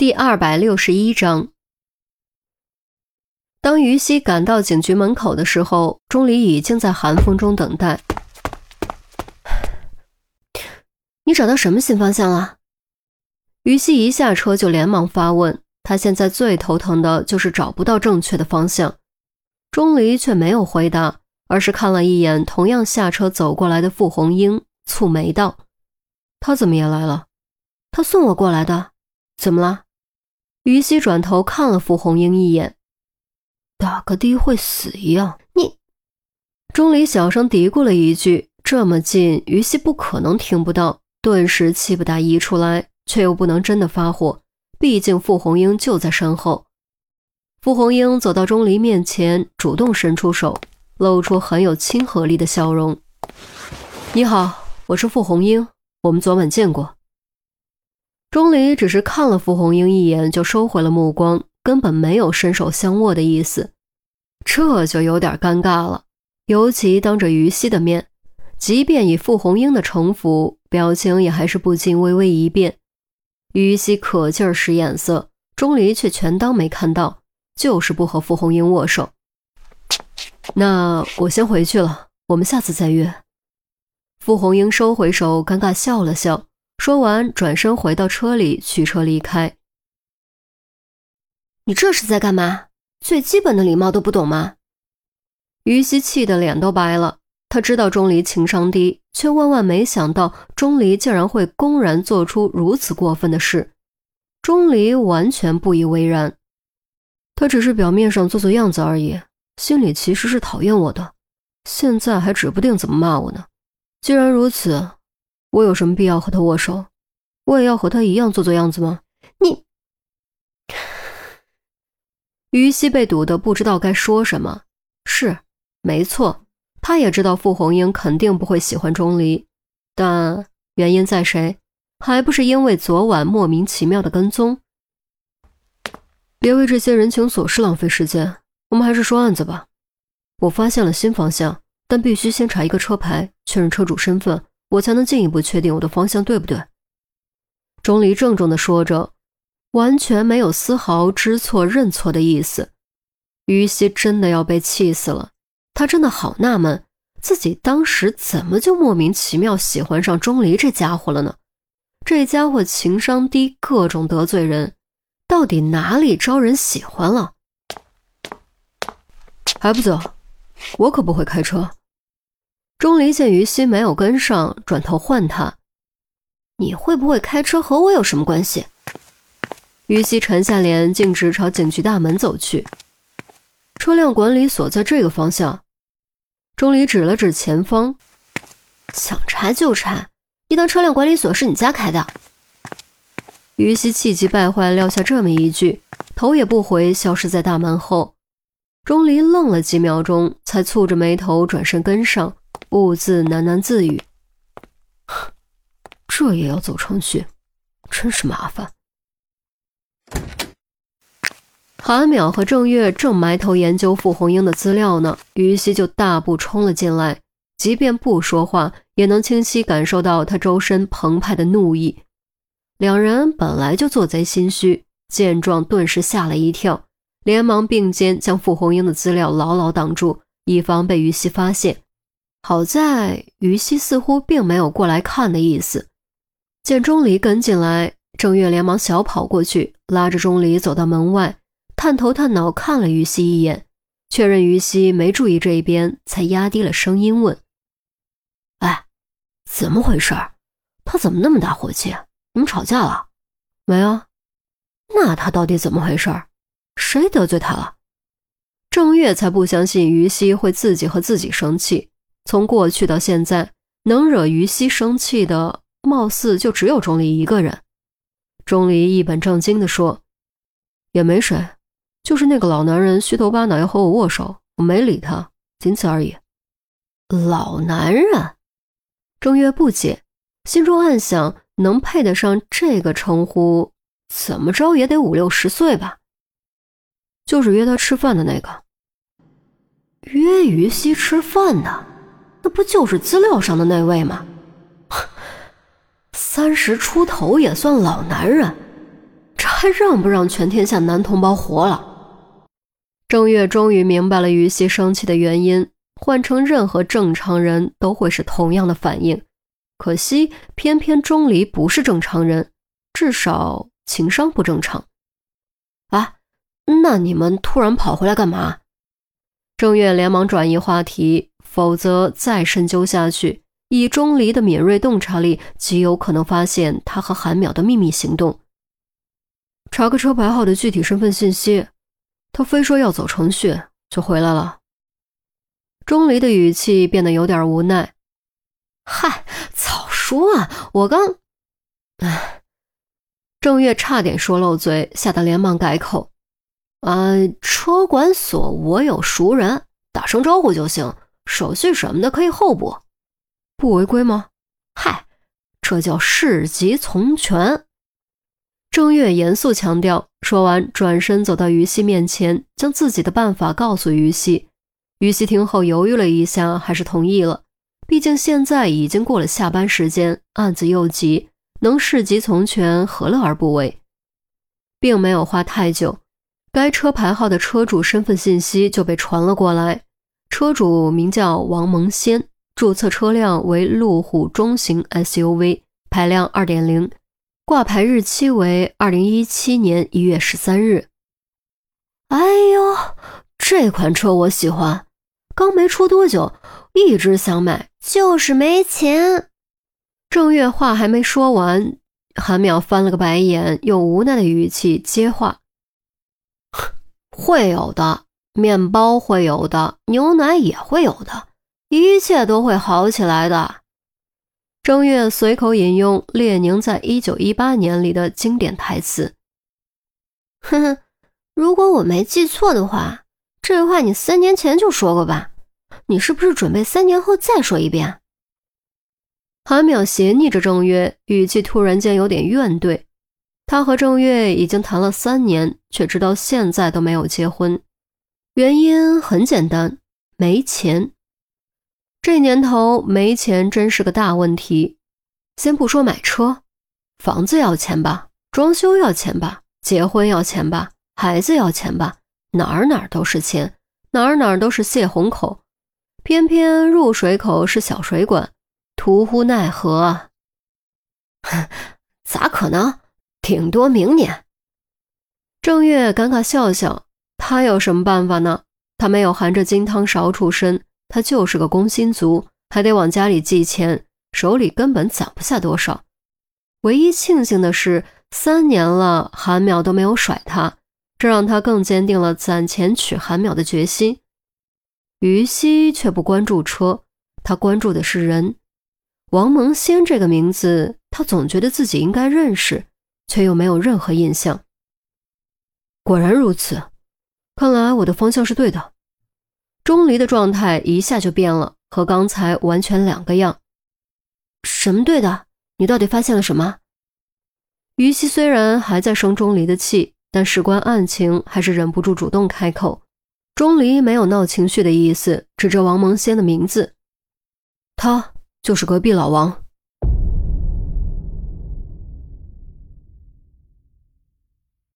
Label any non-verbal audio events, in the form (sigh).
第二百六十一章，当于西赶到警局门口的时候，钟离已经在寒风中等待。你找到什么新方向了？于西一下车就连忙发问。他现在最头疼的就是找不到正确的方向。钟离却没有回答，而是看了一眼同样下车走过来的傅红英，蹙眉道：“他怎么也来了？他送我过来的。怎么了？”于西转头看了傅红英一眼，打个的会死一样。你，钟离小声嘀咕了一句，这么近，于西不可能听不到，顿时气不打一处来，却又不能真的发火，毕竟傅红英就在身后。傅红英走到钟离面前，主动伸出手，露出很有亲和力的笑容：“你好，我是傅红英，我们昨晚见过。”钟离只是看了傅红英一眼，就收回了目光，根本没有伸手相握的意思，这就有点尴尬了。尤其当着于西的面，即便以傅红英的城府，表情也还是不禁微微一变。于西可劲儿使眼色，钟离却全当没看到，就是不和傅红英握手。那我先回去了，我们下次再约。傅红英收回手，尴尬笑了笑。说完，转身回到车里，驱车离开。你这是在干嘛？最基本的礼貌都不懂吗？于西气得脸都白了。他知道钟离情商低，却万万没想到钟离竟然会公然做出如此过分的事。钟离完全不以为然，他只是表面上做做样子而已，心里其实是讨厌我的，现在还指不定怎么骂我呢。既然如此。我有什么必要和他握手？我也要和他一样做做样子吗？你，于西被堵得不知道该说什么。是，没错，他也知道傅红英肯定不会喜欢钟离，但原因在谁？还不是因为昨晚莫名其妙的跟踪？别为这些人情琐事浪费时间，我们还是说案子吧。我发现了新方向，但必须先查一个车牌，确认车主身份。我才能进一步确定我的方向对不对？钟离郑重地说着，完全没有丝毫知错认错的意思。于西真的要被气死了，他真的好纳闷，自己当时怎么就莫名其妙喜欢上钟离这家伙了呢？这家伙情商低，各种得罪人，到底哪里招人喜欢了？还不走？我可不会开车。钟离见于西没有跟上，转头唤他：“你会不会开车和我有什么关系？”于西沉下脸，径直朝警局大门走去。车辆管理所在这个方向。钟离指了指前方：“想查就查，一当车辆管理所是你家开的？”于西气急败坏，撂下这么一句，头也不回，消失在大门后。钟离愣了几秒钟，才蹙着眉头转身跟上。兀自喃喃自语：“ (laughs) 这也要走程序，真是麻烦。”韩淼和郑月正埋头研究傅红英的资料呢，于西就大步冲了进来。即便不说话，也能清晰感受到他周身澎湃的怒意。两人本来就做贼心虚，见状顿时吓了一跳，连忙并肩将傅红英的资料牢牢挡住，以防被于西发现。好在于西似乎并没有过来看的意思，见钟离跟进来，郑月连忙小跑过去，拉着钟离走到门外，探头探脑看了于西一眼，确认于西没注意这一边，才压低了声音问：“哎，怎么回事？他怎么那么大火气？你们吵架了？没啊？那他到底怎么回事？谁得罪他了？”郑月才不相信于西会自己和自己生气。从过去到现在，能惹于西生气的，貌似就只有钟离一个人。钟离一本正经地说：“也没谁，就是那个老男人虚头巴脑要和我握手，我没理他，仅此而已。”老男人，郑月不解，心中暗想：能配得上这个称呼，怎么着也得五六十岁吧？就是约他吃饭的那个，约于西吃饭的。那不就是资料上的那位吗？(laughs) 三十出头也算老男人，这还让不让全天下男同胞活了？郑月终于明白了于西生气的原因，换成任何正常人都会是同样的反应。可惜，偏偏钟离不是正常人，至少情商不正常。啊，那你们突然跑回来干嘛？郑月连忙转移话题，否则再深究下去，以钟离的敏锐洞察力，极有可能发现他和韩淼的秘密行动。查个车牌号的具体身份信息，他非说要走程序，就回来了。钟离的语气变得有点无奈。嗨，早说啊！我刚……哎，郑月差点说漏嘴，吓得连忙改口：“啊，车管所我有熟人，打声招呼就行，手续什么的可以后补，不违规吗？嗨，这叫事急从权。”郑月严肃强调，说完转身走到于西面前，将自己的办法告诉于西。于西听后犹豫了一下，还是同意了。毕竟现在已经过了下班时间，案子又急，能事急从权，何乐而不为？并没有花太久，该车牌号的车主身份信息就被传了过来。车主名叫王蒙先，注册车辆为路虎中型 SUV，排量二点零。挂牌日期为二零一七年一月十三日。哎呦，这款车我喜欢，刚没出多久，一直想买，就是没钱。郑月话还没说完，韩淼翻了个白眼，用无奈的语气接话：“ (laughs) 会有的，面包会有的，牛奶也会有的，一切都会好起来的。”正月随口引用列宁在一九一八年里的经典台词：“哼哼，如果我没记错的话，这话你三年前就说过吧？你是不是准备三年后再说一遍？”韩淼斜睨着郑月，语气突然间有点怨怼。他和郑月已经谈了三年，却直到现在都没有结婚，原因很简单，没钱。这年头没钱真是个大问题。先不说买车，房子要钱吧，装修要钱吧，结婚要钱吧，孩子要钱吧，哪儿哪儿都是钱，哪儿哪儿都是泄洪口。偏偏入水口是小水管，徒呼奈何啊！(laughs) 咋可能？顶多明年。郑月尴尬笑笑，他有什么办法呢？他没有含着金汤勺出身。他就是个工薪族，还得往家里寄钱，手里根本攒不下多少。唯一庆幸的是，三年了，韩淼都没有甩他，这让他更坚定了攒钱娶韩淼的决心。于西却不关注车，他关注的是人。王蒙仙这个名字，他总觉得自己应该认识，却又没有任何印象。果然如此，看来我的方向是对的。钟离的状态一下就变了，和刚才完全两个样。什么对的？你到底发现了什么？于西虽然还在生钟离的气，但事关案情，还是忍不住主动开口。钟离没有闹情绪的意思，指着王蒙仙的名字：“他就是隔壁老王。”